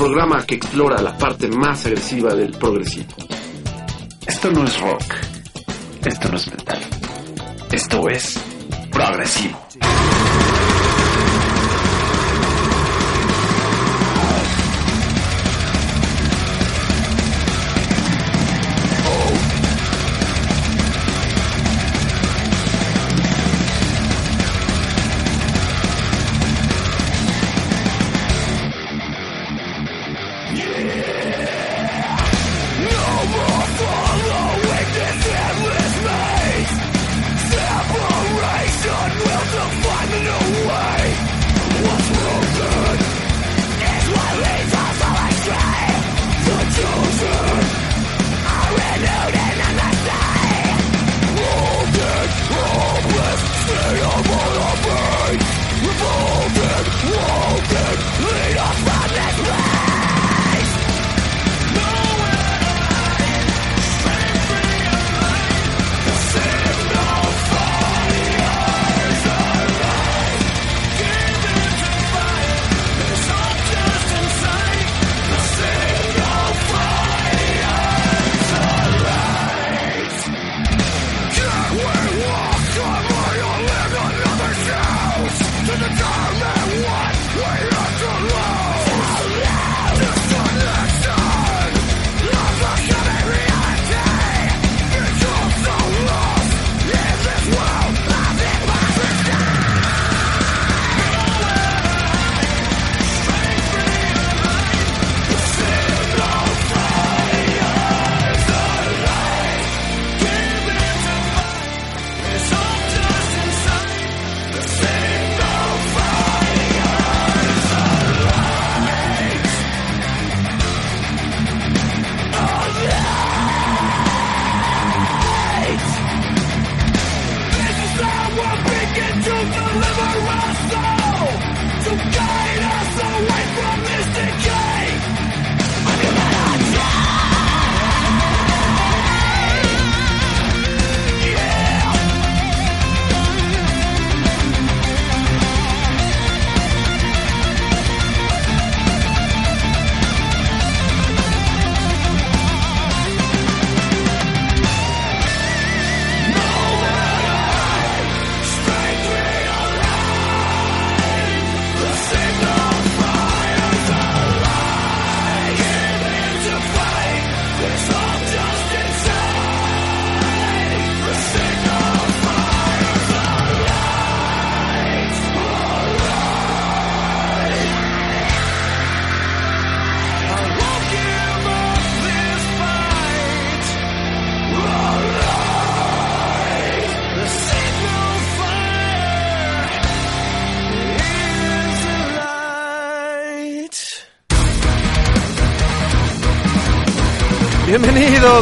Programa que explora la parte más agresiva del progresivo. Esto no es rock. Esto no es metal. Esto es progresivo.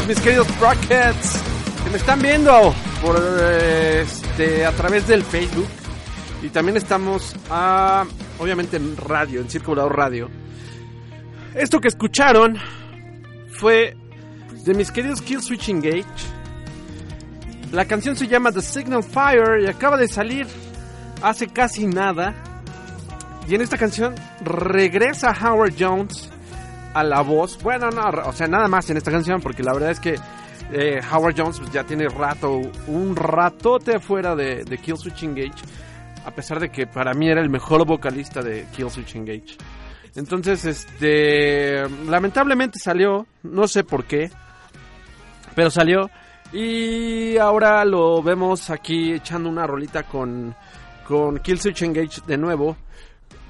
Mis queridos Rockets, que me están viendo por este a través del Facebook y también estamos a, obviamente en radio, en Circulador Radio. Esto que escucharon fue de mis queridos Kill Switch Engage. La canción se llama The Signal Fire y acaba de salir hace casi nada. Y en esta canción regresa Howard Jones a la voz. Bueno, no, o sea, nada más en esta canción, porque la verdad es que eh, Howard Jones pues, ya tiene rato, un ratote fuera de, de Kill Switch Engage, a pesar de que para mí era el mejor vocalista de Kill Switch Engage. Entonces, este, lamentablemente salió, no sé por qué, pero salió. Y ahora lo vemos aquí echando una rolita con, con Kill Switch Engage de nuevo,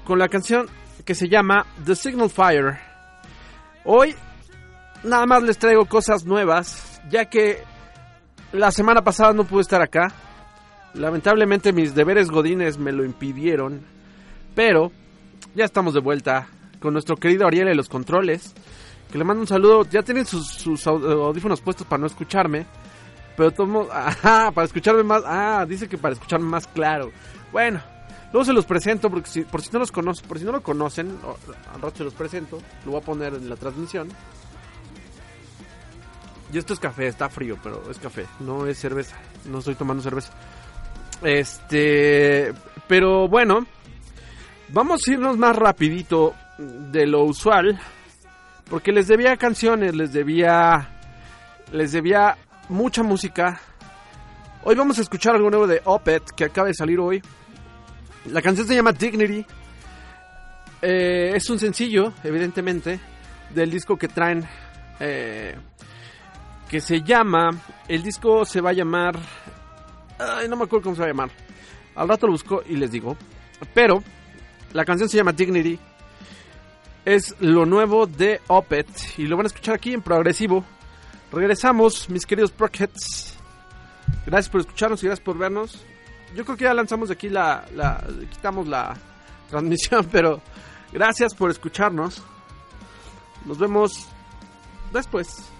con la canción que se llama The Signal Fire. Hoy nada más les traigo cosas nuevas, ya que la semana pasada no pude estar acá. Lamentablemente mis deberes godines me lo impidieron, pero ya estamos de vuelta con nuestro querido Ariel en los controles Que le mando un saludo. Ya tienen sus, sus au- audífonos puestos para no escucharme. Pero tomo. Ajá, para escucharme más. Ah, dice que para escucharme más claro. Bueno, luego se los presento porque si, por si no los conocen, por si no lo conocen, al rato se los presento. Lo voy a poner en la transmisión. Y esto es café, está frío, pero es café, no es cerveza. No estoy tomando cerveza. Este, pero bueno, vamos a irnos más rapidito de lo usual, porque les debía canciones, les debía, les debía mucha música. Hoy vamos a escuchar algo nuevo de Opet que acaba de salir hoy. La canción se llama Dignity. Eh, es un sencillo, evidentemente, del disco que traen. eh, que se llama. El disco se va a llamar. Ay, no me acuerdo cómo se va a llamar. Al rato lo busco y les digo. Pero la canción se llama Dignity. Es lo nuevo de Opet. Y lo van a escuchar aquí en progresivo. Regresamos, mis queridos Prockheads. Gracias por escucharnos y gracias por vernos. Yo creo que ya lanzamos aquí la, la. Quitamos la transmisión, pero gracias por escucharnos. Nos vemos después.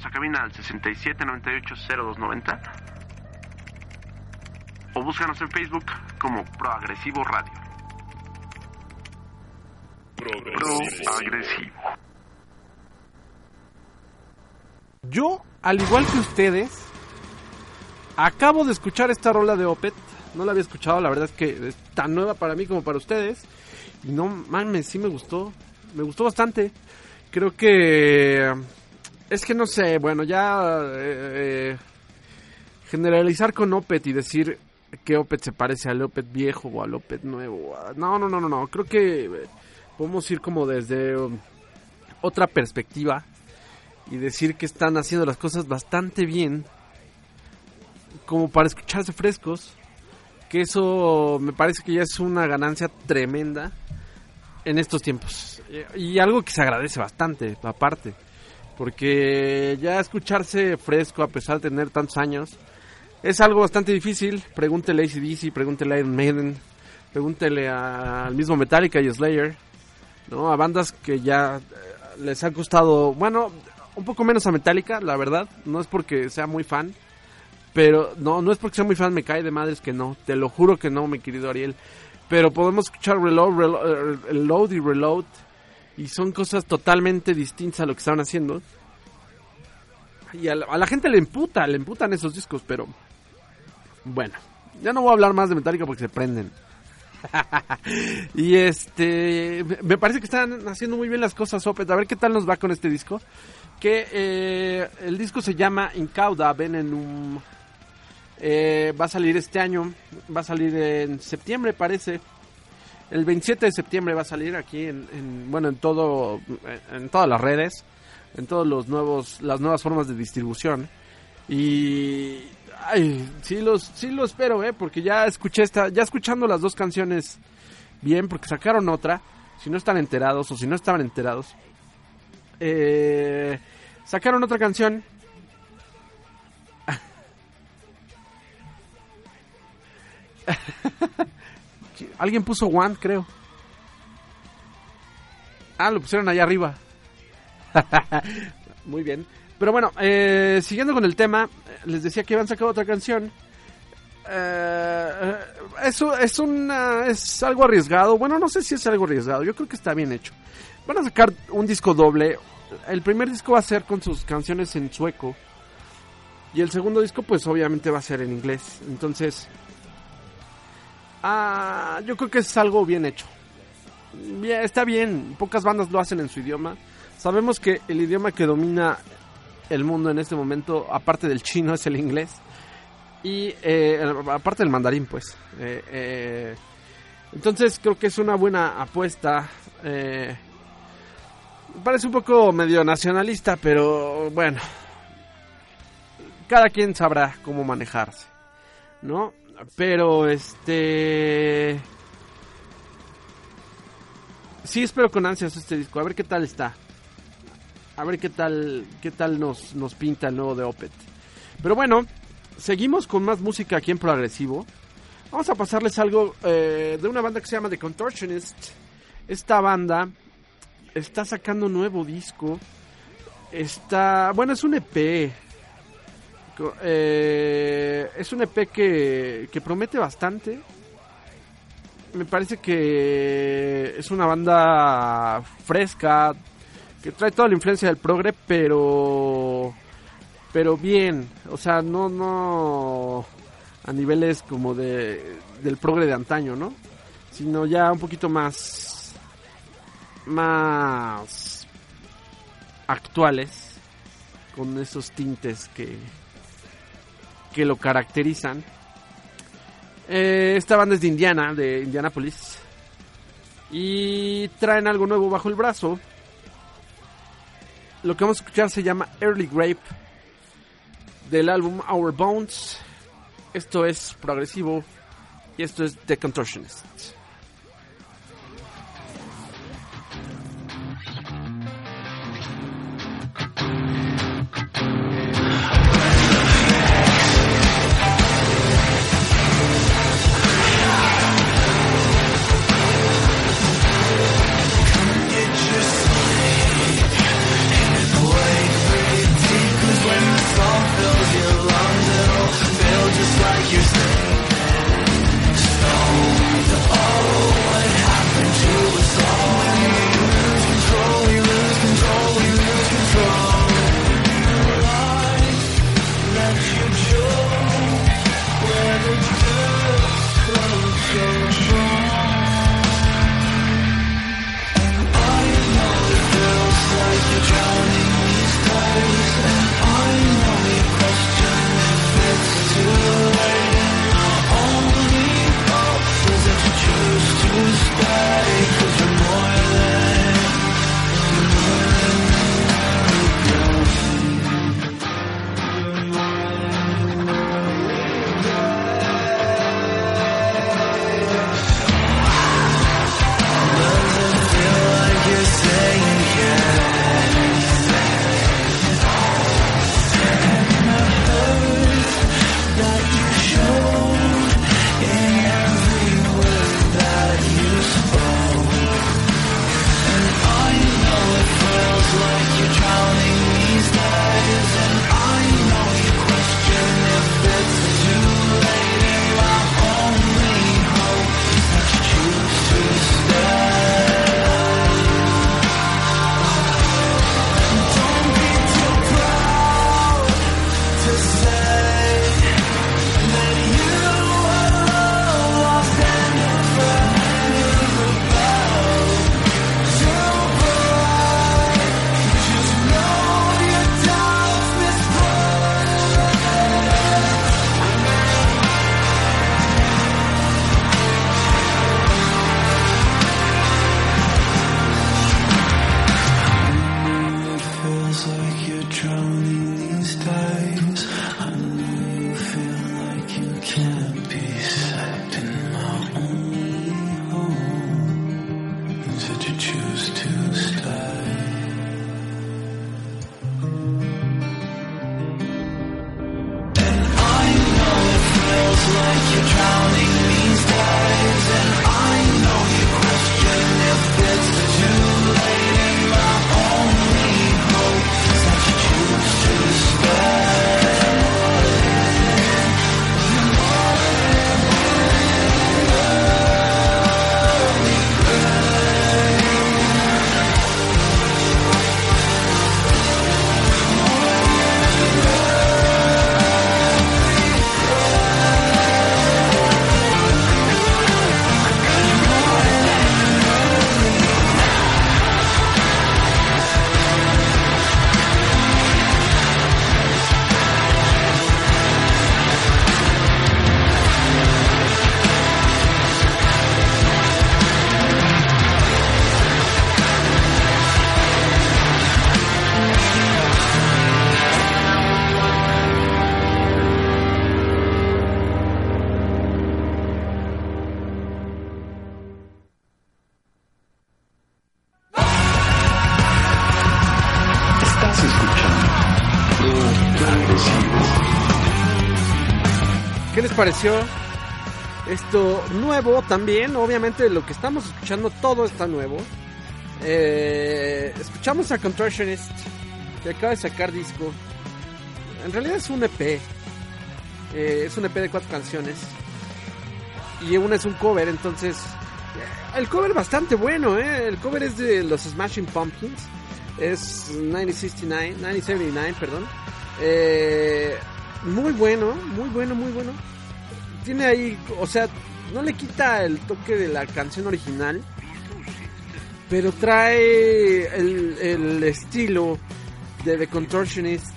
Llámanos a cabina al 67980290 o búscanos en Facebook como Proagresivo Radio. Proagresivo. Yo, al igual que ustedes, acabo de escuchar esta rola de Opet. No la había escuchado, la verdad es que es tan nueva para mí como para ustedes. Y no mames, sí me gustó. Me gustó bastante. Creo que. Es que no sé, bueno, ya. eh, eh, generalizar con Opet y decir que Opet se parece al Opet viejo o al Opet nuevo. No, no, no, no, no. Creo que eh, podemos ir como desde um, otra perspectiva y decir que están haciendo las cosas bastante bien como para escucharse frescos que eso me parece que ya es una ganancia tremenda en estos tiempos y algo que se agradece bastante aparte porque ya escucharse fresco a pesar de tener tantos años es algo bastante difícil pregúntele a ACDC, pregúntele a Iron Maiden pregúntele al mismo Metallica y Slayer ¿no? A bandas que ya eh, les ha costado, bueno, un poco menos a Metallica, la verdad. No es porque sea muy fan, pero no, no es porque sea muy fan, me cae de madres que no. Te lo juro que no, mi querido Ariel. Pero podemos escuchar Reload, Reload, eh, Load y Reload. Y son cosas totalmente distintas a lo que estaban haciendo. Y a la, gente le emputa, le emputan esos discos, pero... Bueno, ya no voy a hablar más de Metallica porque se prenden. y este me parece que están haciendo muy bien las cosas Opet a ver qué tal nos va con este disco que eh, el disco se llama Incauda Venenum Eh, va a salir este año va a salir en septiembre parece el 27 de septiembre va a salir aquí en, en- bueno en todo en todas las redes en todos los nuevos las nuevas formas de distribución y ay, sí los sí lo espero, eh, porque ya escuché esta ya escuchando las dos canciones bien porque sacaron otra, si no están enterados o si no estaban enterados. Eh, sacaron otra canción Alguien puso One, creo. Ah, lo pusieron allá arriba. Muy bien. Pero bueno, eh, siguiendo con el tema, les decía que iban a sacar otra canción. Eh, eso es es algo arriesgado. Bueno, no sé si es algo arriesgado. Yo creo que está bien hecho. Van a sacar un disco doble. El primer disco va a ser con sus canciones en sueco. Y el segundo disco, pues obviamente va a ser en inglés. Entonces, ah, yo creo que es algo bien hecho. Está bien. Pocas bandas lo hacen en su idioma. Sabemos que el idioma que domina el mundo en este momento, aparte del chino, es el inglés. Y eh, aparte del mandarín, pues. Eh, eh, entonces creo que es una buena apuesta. Eh, parece un poco medio nacionalista, pero bueno. Cada quien sabrá cómo manejarse. ¿No? Pero este... Sí espero con ansias este disco. A ver qué tal está. A ver qué tal, qué tal nos, nos pinta el nuevo de Opet. Pero bueno, seguimos con más música aquí en Progresivo. Vamos a pasarles algo eh, de una banda que se llama The Contortionist. Esta banda está sacando un nuevo disco. Está, bueno, es un EP. Eh, es un EP que, que promete bastante. Me parece que es una banda fresca, que trae toda la influencia del progre, pero pero bien, o sea, no no a niveles como de del progre de antaño, ¿no? Sino ya un poquito más más actuales con esos tintes que que lo caracterizan. Eh, esta banda es de Indiana, de Indianapolis. Y traen algo nuevo bajo el brazo. Lo que vamos a escuchar se llama Early Grape del álbum Our Bones. Esto es progresivo y esto es The Contortionist. Pareció? Esto nuevo también, obviamente lo que estamos escuchando todo está nuevo. Eh, escuchamos a Contortionist, que acaba de sacar disco. En realidad es un EP. Eh, es un EP de cuatro canciones. Y una es un cover, entonces... eh, El cover bastante bueno. El cover es de los Smashing Pumpkins. Es 1969, 1979, perdón. Muy bueno, muy bueno, muy bueno. Tiene ahí, o sea, no le quita el toque de la canción original, pero trae el, estilo de The Contortionist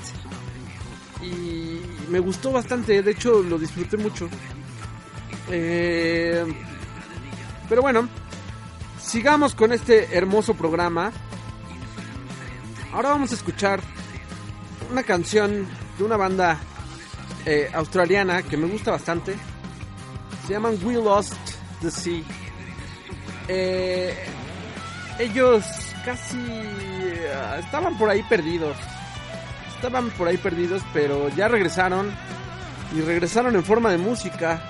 y me gustó bastante, de hecho lo disfruté mucho. Eh, pero bueno, sigamos con este hermoso programa. Ahora vamos a escuchar una canción de una banda eh, australiana que me gusta bastante. Se llaman We Lost the Sea. Eh, ellos casi eh, estaban por ahí perdidos. Estaban por ahí perdidos, pero ya regresaron. Y regresaron en forma de música.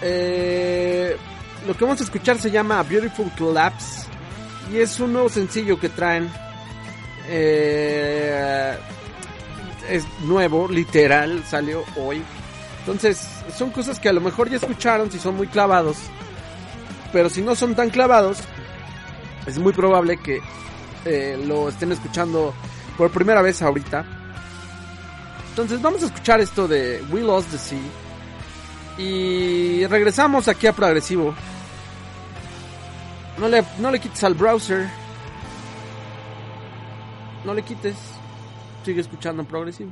Eh, lo que vamos a escuchar se llama Beautiful Collapse. Y es un nuevo sencillo que traen. Es nuevo, literal, salió hoy. Entonces, son cosas que a lo mejor ya escucharon si son muy clavados. Pero si no son tan clavados, es muy probable que eh, lo estén escuchando por primera vez ahorita. Entonces, vamos a escuchar esto de We Lost the Sea. Y regresamos aquí a Progresivo. No le, no le quites al browser. No le quites. Sigue escuchando Progresivo.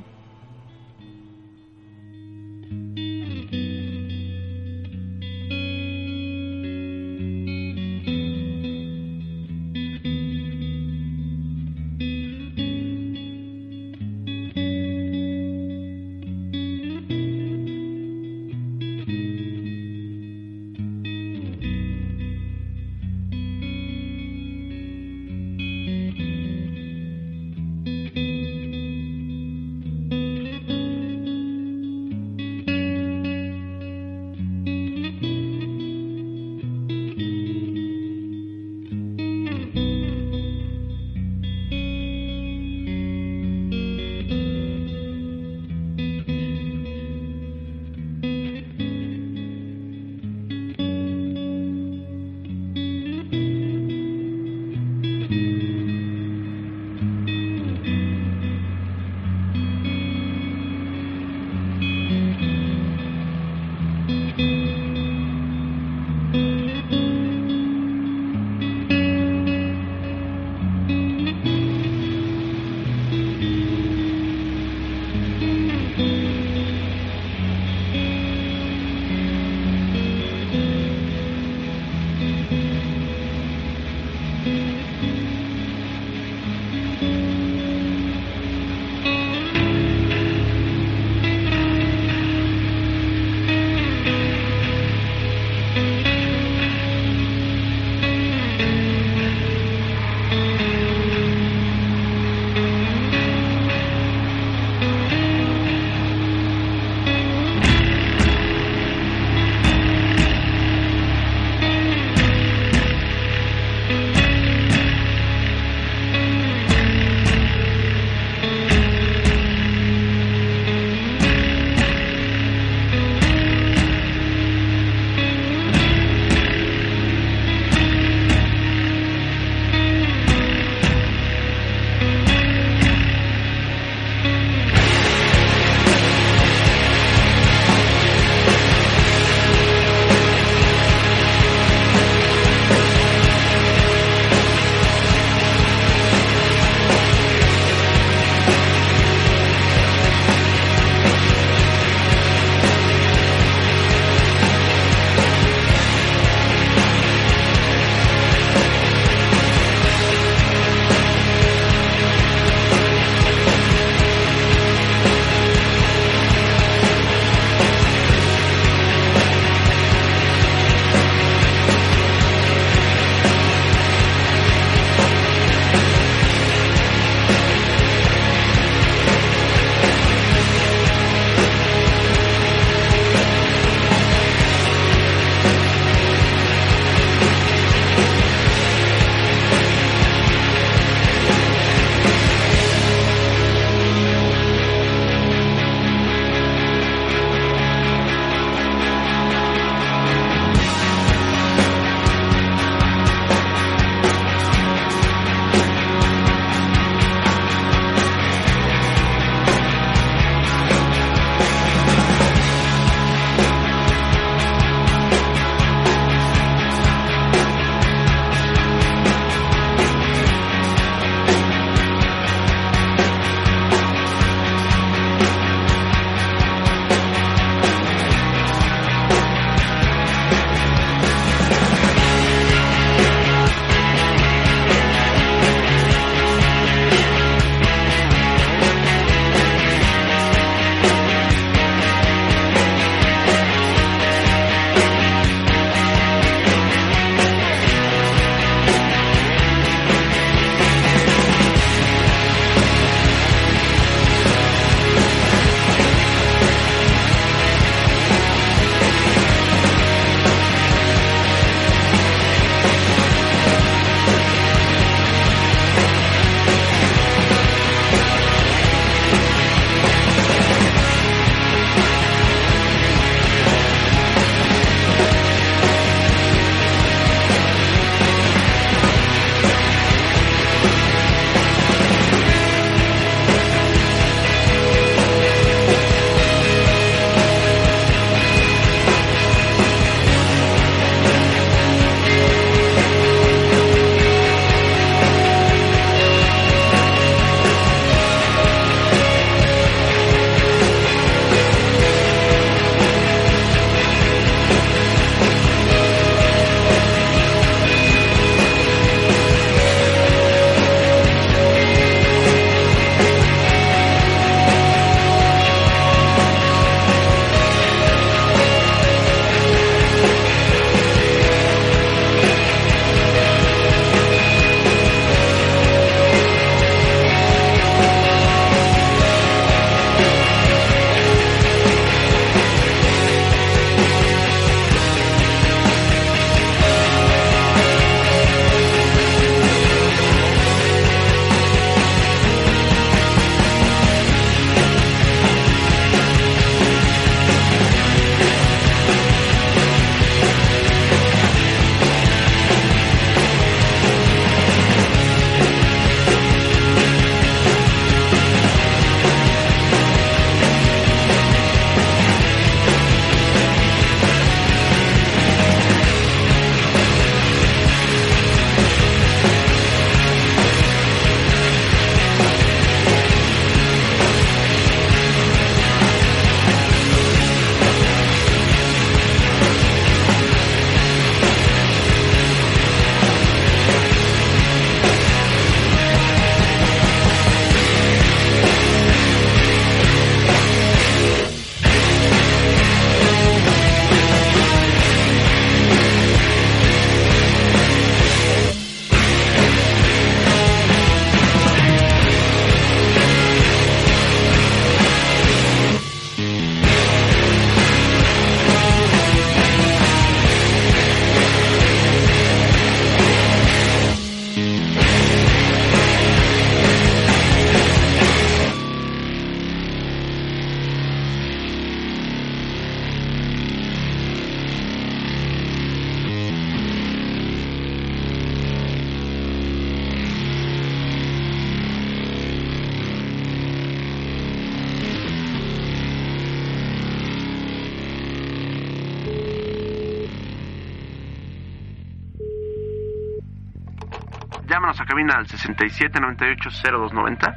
Llámanos a cabina al 67980290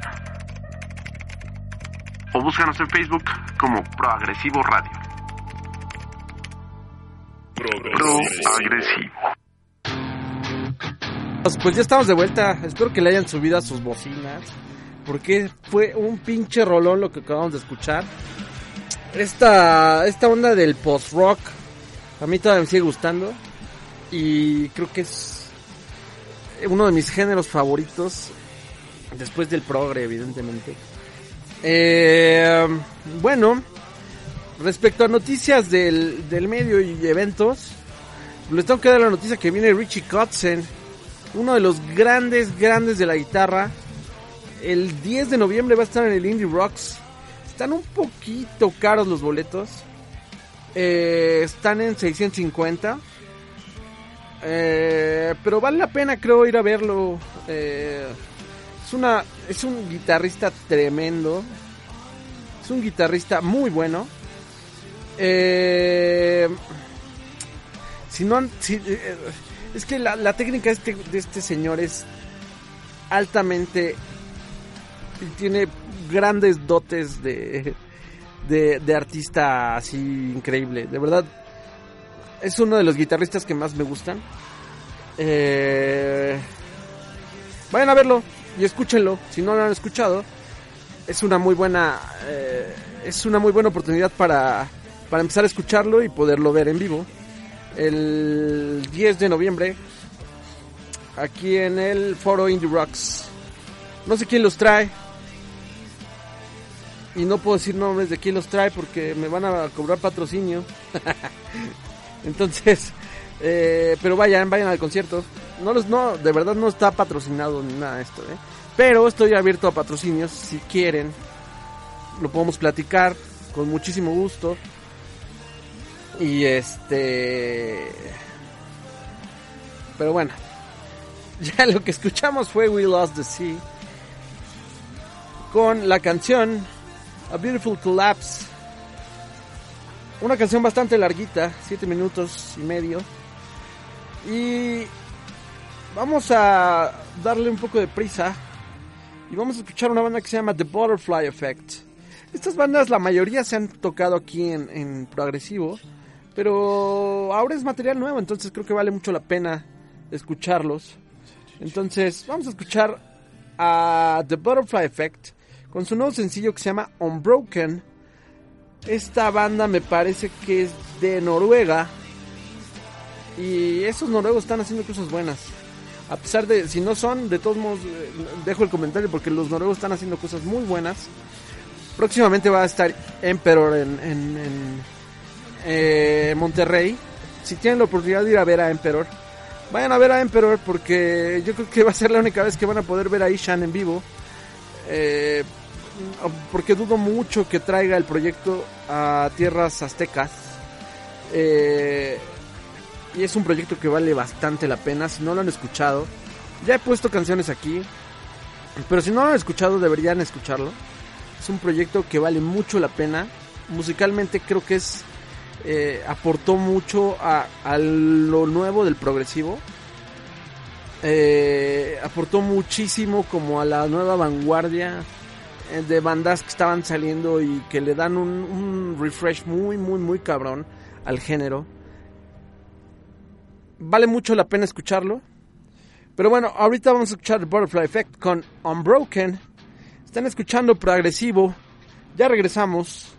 o búscanos en Facebook como Proagresivo Radio. Proagresivo. Pues ya estamos de vuelta. Espero que le hayan subido a sus bocinas. Porque fue un pinche rolón lo que acabamos de escuchar. Esta, esta onda del post-rock a mí todavía me sigue gustando. Y creo que es uno de mis géneros favoritos. Después del progre, evidentemente. Eh, bueno, respecto a noticias del, del medio y eventos, les tengo que dar la noticia que viene Richie Kotzen, uno de los grandes, grandes de la guitarra. El 10 de noviembre va a estar en el Indie Rocks. Están un poquito caros los boletos. Eh, están en 650. Eh, pero vale la pena, creo, ir a verlo. Eh, es una, es un guitarrista tremendo. Es un guitarrista muy bueno. Eh, si no, han- eh, es que la, la técnica este, de este señor es altamente tiene grandes dotes de, de, de artista así increíble. De verdad, es uno de los guitarristas que más me gustan. Eh, vayan a verlo y escúchenlo. Si no lo han escuchado, es una muy buena, eh, es una muy buena oportunidad para, para empezar a escucharlo y poderlo ver en vivo. El 10 de noviembre, aquí en el foro Indie Rocks. No sé quién los trae. Y no puedo decir nombres de quién los trae porque me van a cobrar patrocinio. Entonces, eh, pero vayan, vayan al concierto. No los, no, de verdad no está patrocinado ni nada esto, ¿eh? Pero estoy abierto a patrocinios si quieren. Lo podemos platicar con muchísimo gusto. Y este. Pero bueno. Ya lo que escuchamos fue We Lost the Sea. Con la canción A Beautiful Collapse. Una canción bastante larguita, 7 minutos y medio. Y vamos a darle un poco de prisa. Y vamos a escuchar una banda que se llama The Butterfly Effect. Estas bandas, la mayoría se han tocado aquí en, en Progresivo. Pero ahora es material nuevo, entonces creo que vale mucho la pena escucharlos. Entonces, vamos a escuchar a The Butterfly Effect con su nuevo sencillo que se llama Unbroken. Esta banda me parece que es de Noruega. Y esos noruegos están haciendo cosas buenas. A pesar de, si no son, de todos modos, eh, dejo el comentario porque los noruegos están haciendo cosas muy buenas. Próximamente va a estar Emperor en, en, en, eh, Monterrey. Si tienen la oportunidad de ir a ver a Emperor, vayan a ver a Emperor porque yo creo que va a ser la única vez que van a poder ver a Ishan en vivo. Eh, porque dudo mucho que traiga el proyecto a tierras aztecas. Eh, y es un proyecto que vale bastante la pena. Si no lo han escuchado, ya he puesto canciones aquí. Pero si no lo han escuchado, deberían escucharlo. Es un proyecto que vale mucho la pena. Musicalmente creo que es eh, aportó mucho a, lo nuevo del progresivo. Eh, aportó muchísimo como a la nueva vanguardia de bandas que estaban saliendo y que le dan un, un refresh muy, muy, muy cabrón al género. Vale mucho la pena escucharlo. Pero bueno, ahorita vamos a escuchar el Butterfly Effect con Unbroken. Están escuchando progresivo. Ya regresamos.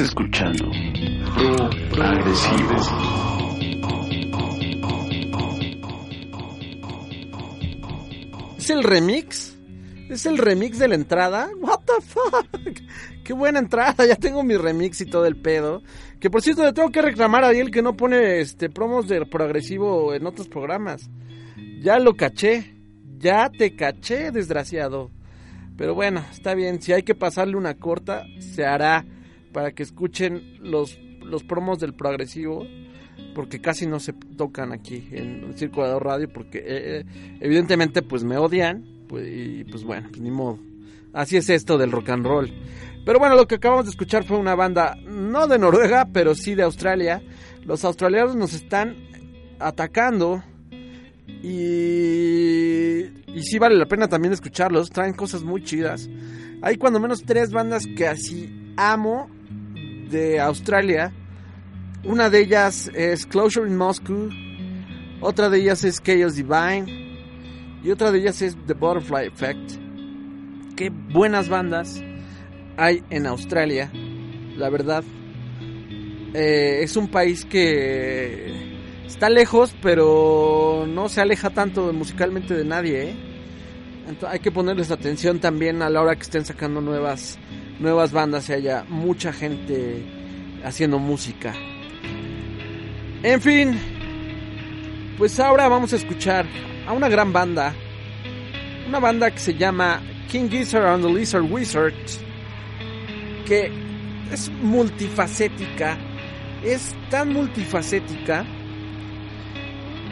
Escuchando Pro Agresivo. ¿Es el remix? ¿Es el remix de la entrada? What the fuck? Qué buena entrada, ya tengo mi remix y todo el pedo. Que por cierto le tengo que reclamar a Ariel que no pone este promos de progresivo en otros programas. Ya lo caché. Ya te caché, desgraciado. Pero bueno, está bien, si hay que pasarle una corta, se hará para que escuchen los, los promos del progresivo porque casi no se tocan aquí en el Círculo Radio porque eh, eh, evidentemente pues me odian pues, y pues bueno, pues ni modo. Así es esto del rock and roll. Pero bueno, lo que acabamos de escuchar fue una banda no de Noruega, pero sí de Australia. Los australianos nos están atacando y, y sí vale la pena también escucharlos. Traen cosas muy chidas. Hay cuando menos tres bandas que así amo de Australia. Una de ellas es Closure in Moscow. Otra de ellas es Chaos Divine. Y otra de ellas es The Butterfly Effect. Qué buenas bandas hay en Australia. La verdad. Eh, es un país que está lejos, pero no se aleja tanto musicalmente de nadie. ¿eh? Hay que ponerles atención también a la hora que estén sacando nuevas, nuevas bandas y haya mucha gente haciendo música. En fin, pues ahora vamos a escuchar a una gran banda. Una banda que se llama King Gizzard and the Lizard Wizard. Que es multifacética. Es tan multifacética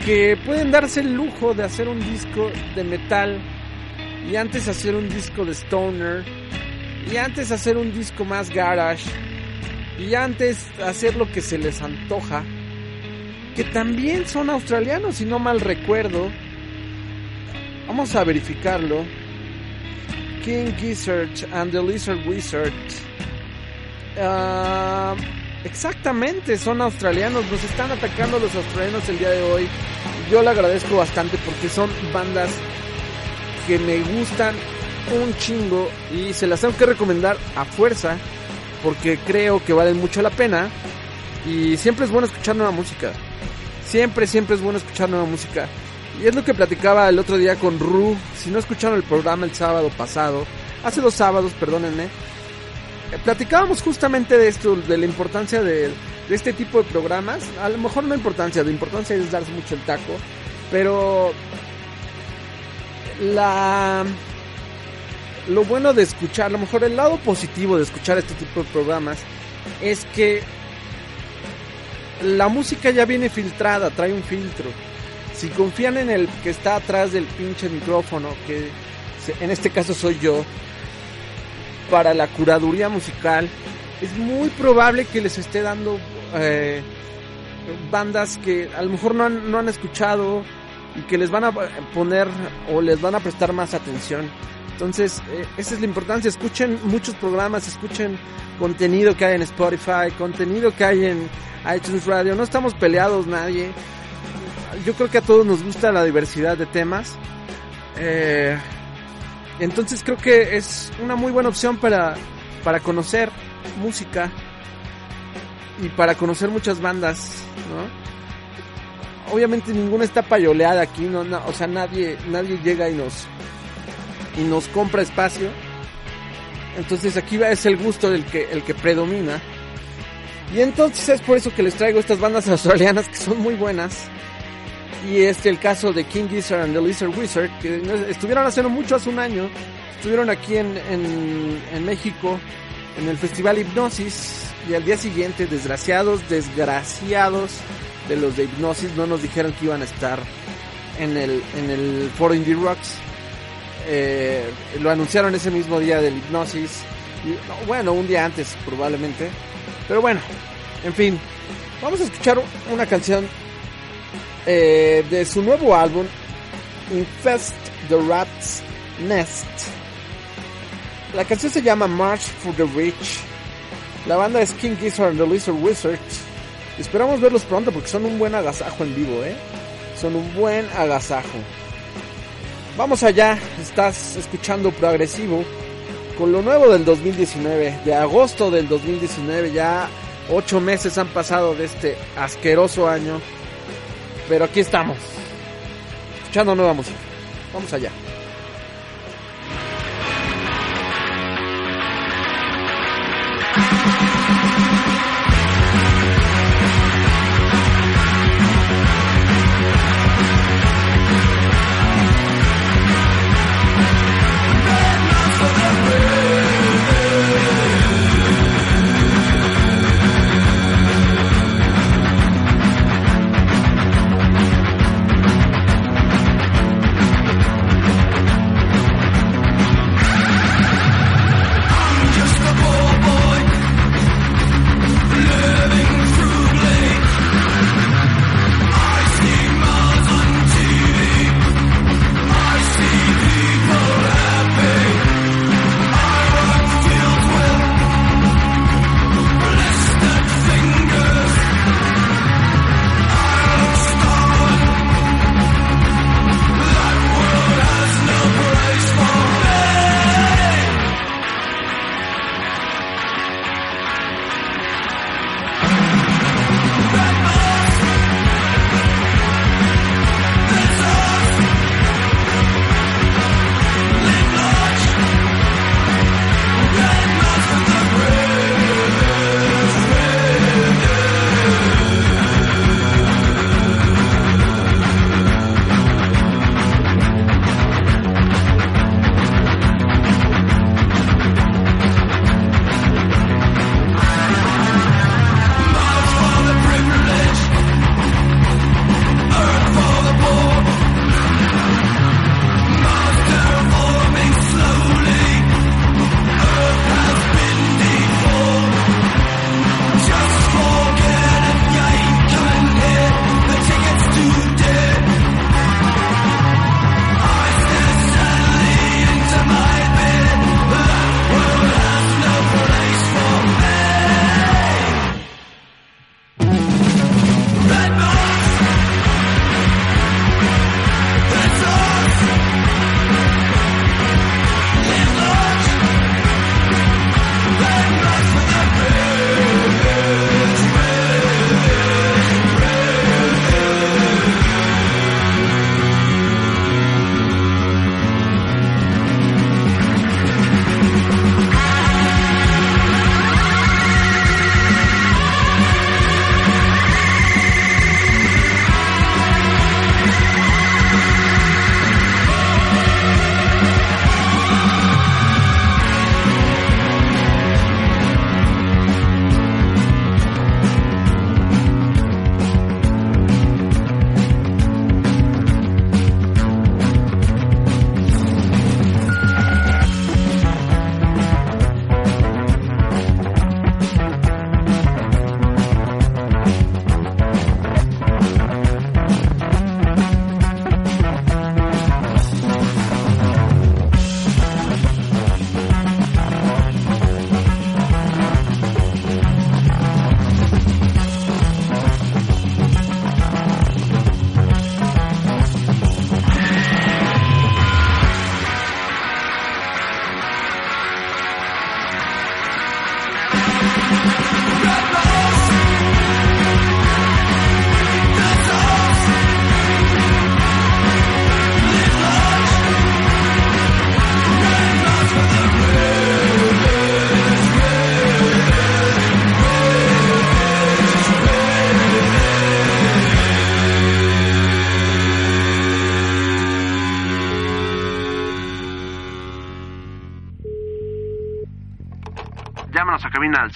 que pueden darse el lujo de hacer un disco de metal y antes hacer un disco de stoner y antes hacer un disco más garage. Y antes hacer lo que se les antoja. Que también son australianos si no mal recuerdo. Vamos a verificarlo. King Gizzard and the Lizard Wizard. Ah, exactamente son australianos. Nos están atacando los australianos el día de hoy. Yo le agradezco bastante porque son bandas que me gustan un chingo y se las tengo que recomendar a fuerza porque creo que valen mucho la pena y siempre es bueno escuchar nueva música. Siempre, siempre es bueno escuchar nueva música. Y es lo que platicaba el otro día con Ru. Si no escucharon el programa el sábado pasado, hace dos sábados, perdónenme, eh, platicábamos justamente de esto, de la importancia de, este tipo de programas. A lo mejor no importancia, la importancia es darse mucho el taco, pero la lo bueno de escuchar, a lo mejor el lado positivo de escuchar este tipo de programas es que la música ya viene filtrada, trae un filtro. Si confían en el que está atrás del pinche micrófono, que en este caso soy yo, para la curaduría musical, es muy probable que les esté dando eh, bandas que a lo mejor no han, no han escuchado y que les van a poner o les van a prestar más atención. Entonces, eh, esa es la importancia. Escuchen muchos programas, escuchen contenido que hay en Spotify, contenido que hay en iTunes Radio. No estamos peleados nadie. Yo creo que a todos nos gusta la diversidad de temas. Eh, entonces creo que es una muy buena opción para, para conocer música y para conocer muchas bandas, ¿no? Obviamente ninguna está payoleada aquí, no, no, o sea, nadie, nadie llega y nos, y nos compra espacio. Entonces aquí es el gusto del que, el que predomina. Y entonces es por eso que les traigo estas bandas australianas que son muy buenas. Y este el caso de King Gizzard and the Lizard Wizard, que estuvieron hace no mucho, hace un año. Estuvieron aquí en, en, en México, en el Festival Hipnosis. Y al día siguiente, desgraciados, desgraciados de los de Hipnosis, no nos dijeron que iban a estar en el, en el Foro Indie Rocks. Eh, lo anunciaron ese mismo día del Hipnosis. Bueno, un día antes probablemente. Pero bueno, en fin. Vamos a escuchar una canción eh, de su nuevo álbum, Infest the Rat's Nest. La canción se llama March for the Rich. La banda es King Gizzard and the Lizard Wizard. Esperamos verlos pronto porque son un buen agasajo en vivo, ¿eh? Son un buen agasajo. Vamos allá, estás escuchando Progresivo con lo nuevo del 2019, de agosto del 2019, ya ocho meses han pasado de este asqueroso año, pero aquí estamos, escuchando nueva música. Vamos allá.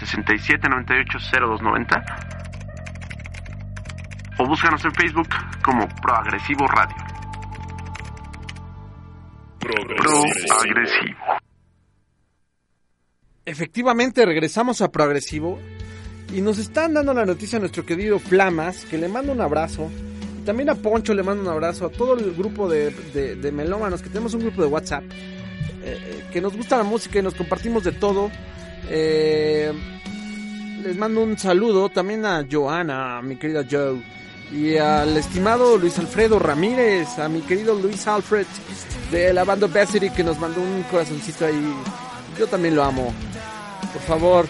67 98 0290 o búscanos en Facebook como Proagresivo Radio. Proagresivo. Efectivamente, regresamos a Progresivo y nos están dando la noticia a nuestro querido Flamas, que le mando un abrazo. Y también a Poncho le mando un abrazo, a todo el grupo de, de- de melómanos, que tenemos un grupo de WhatsApp, eh, eh, que nos gusta la música y nos compartimos de todo. Eh, les mando un saludo también a Joana, mi querida Joe, y al estimado Luis Alfredo Ramírez, a mi querido Luis Alfred de la banda Obesity, que nos mandó un corazoncito ahí Yo también lo amo. Por favor,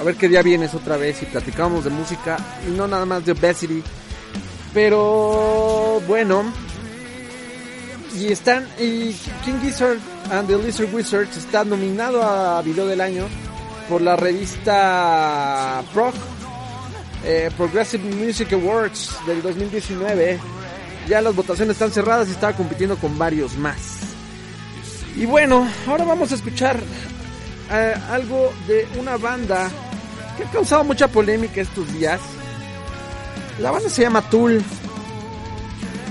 a ver qué día vienes otra vez y platicamos de música y no nada más de Obesity. Pero bueno, y están y King Gizzard and the Lizard Wizards está nominado a Video del Año por la revista Prog eh, Progressive Music Awards del 2019. Ya las votaciones están cerradas y estaba compitiendo con varios más. Y bueno, ahora vamos a escuchar eh, algo de una banda que ha causado mucha polémica estos días. La banda se llama Tool.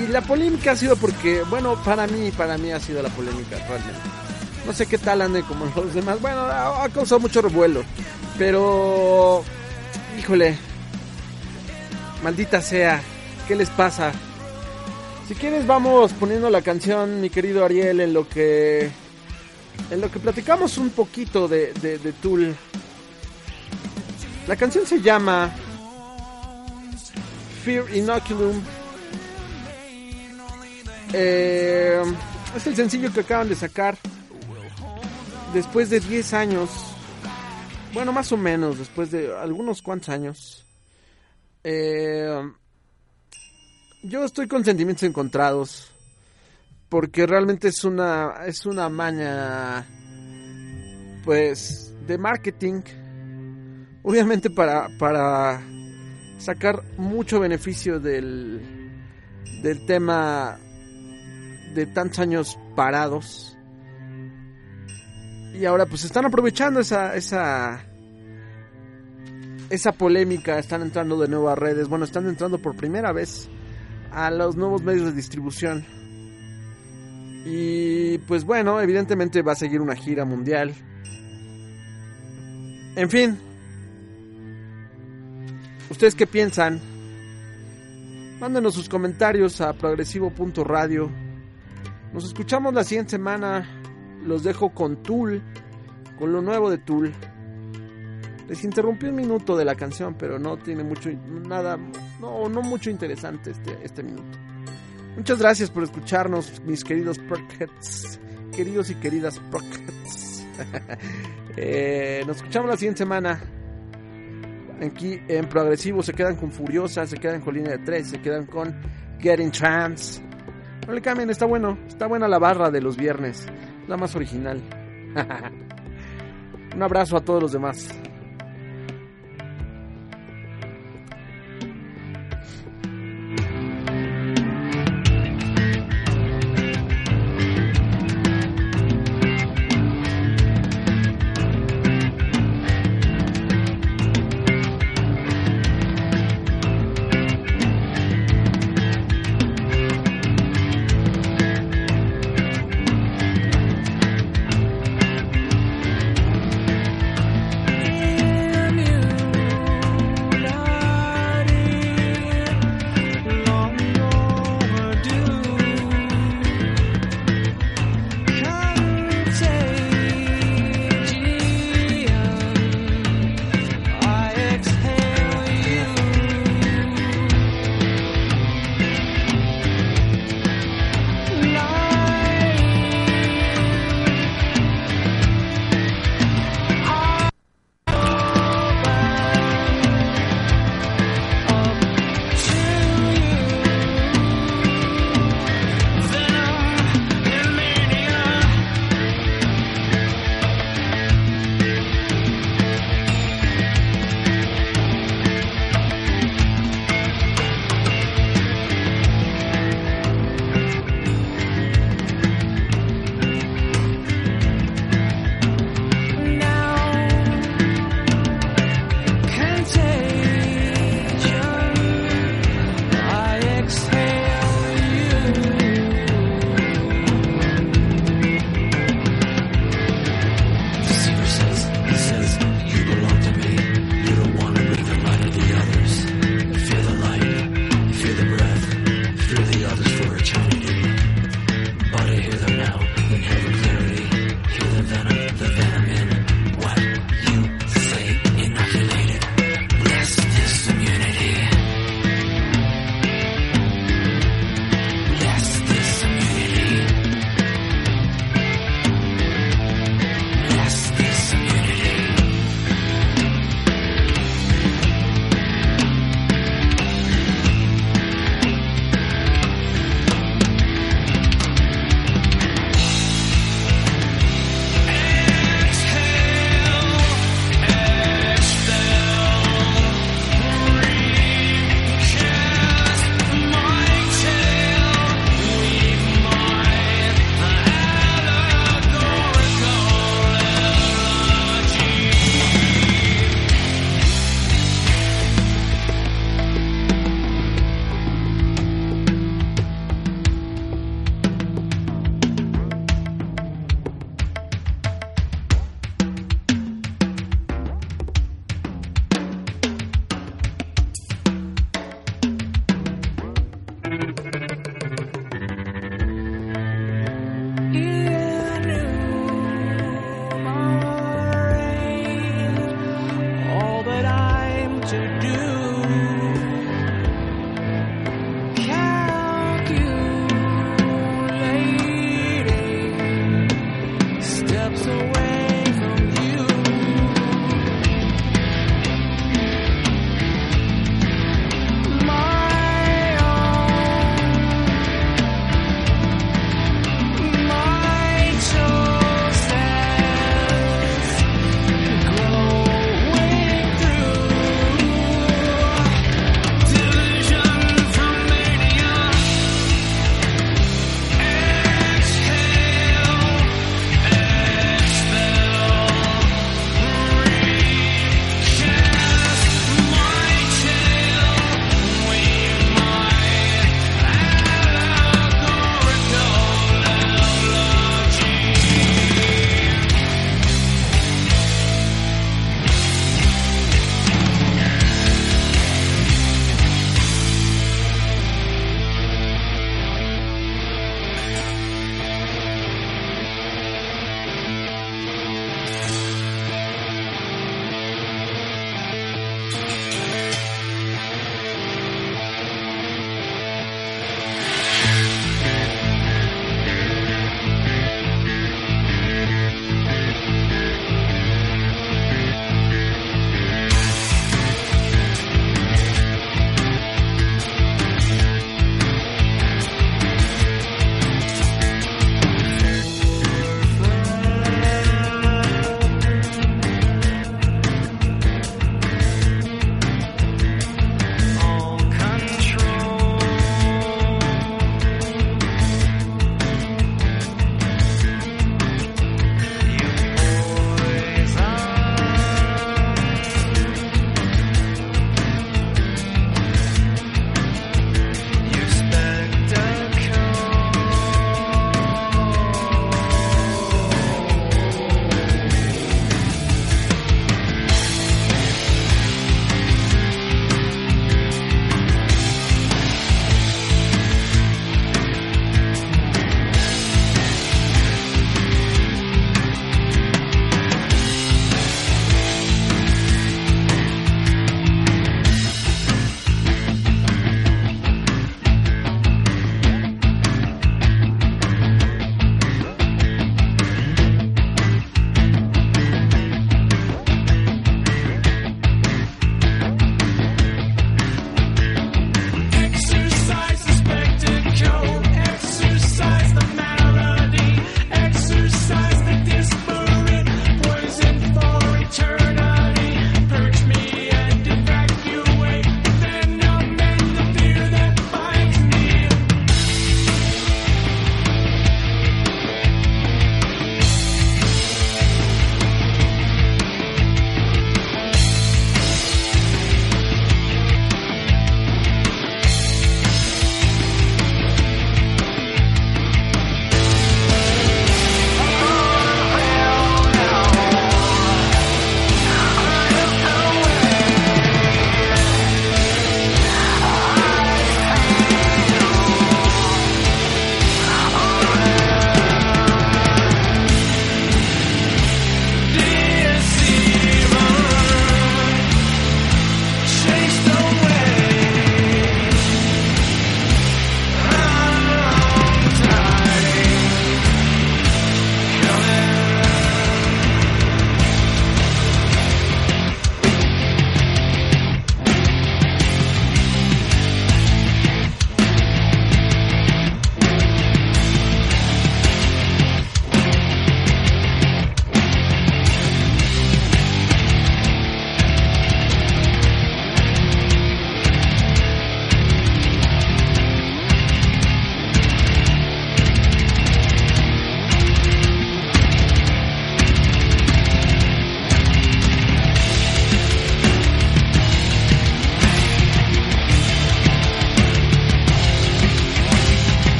Y la polémica ha sido porque, bueno, para mí, para mí ha sido la polémica realmente. No sé qué tal ande como los demás. Bueno, ha, causado mucho revuelo. Pero, híjole, maldita sea, ¿qué les pasa? Si quieres vamos poniendo la canción, mi querido Ariel, en lo que en lo que platicamos un poquito de, de Tool. La canción se llama Fear Inoculum. Eh, es el sencillo que acaban de sacar después de 10 años. Bueno, más o menos, después de algunos cuantos años. Eh, yo estoy con sentimientos encontrados porque realmente es una es una maña pues de marketing obviamente para para sacar mucho beneficio del del tema de tantos años parados y ahora pues están aprovechando esa esa esa polémica están entrando de nuevo a redes bueno están entrando por primera vez a los nuevos medios de distribución y pues bueno, evidentemente va a seguir una gira mundial. En fin. ¿Ustedes qué piensan? Mándenos sus comentarios a progresivo.radio. Nos escuchamos la siguiente semana. Los dejo con Tool, con lo nuevo de Tool. Les interrumpí un minuto de la canción, pero no tiene mucho nada, no, no mucho interesante este, este minuto. Muchas gracias por escucharnos, mis queridos Prockheads. Queridos y queridas Prockheads. eh, nos escuchamos la siguiente semana. Aquí en Progresivo se quedan con Furiosa, se quedan con Línea de 3, se quedan con Getting Trans. No le cambien, está bueno. Está buena la barra de los viernes. La más original. Un abrazo a todos los demás.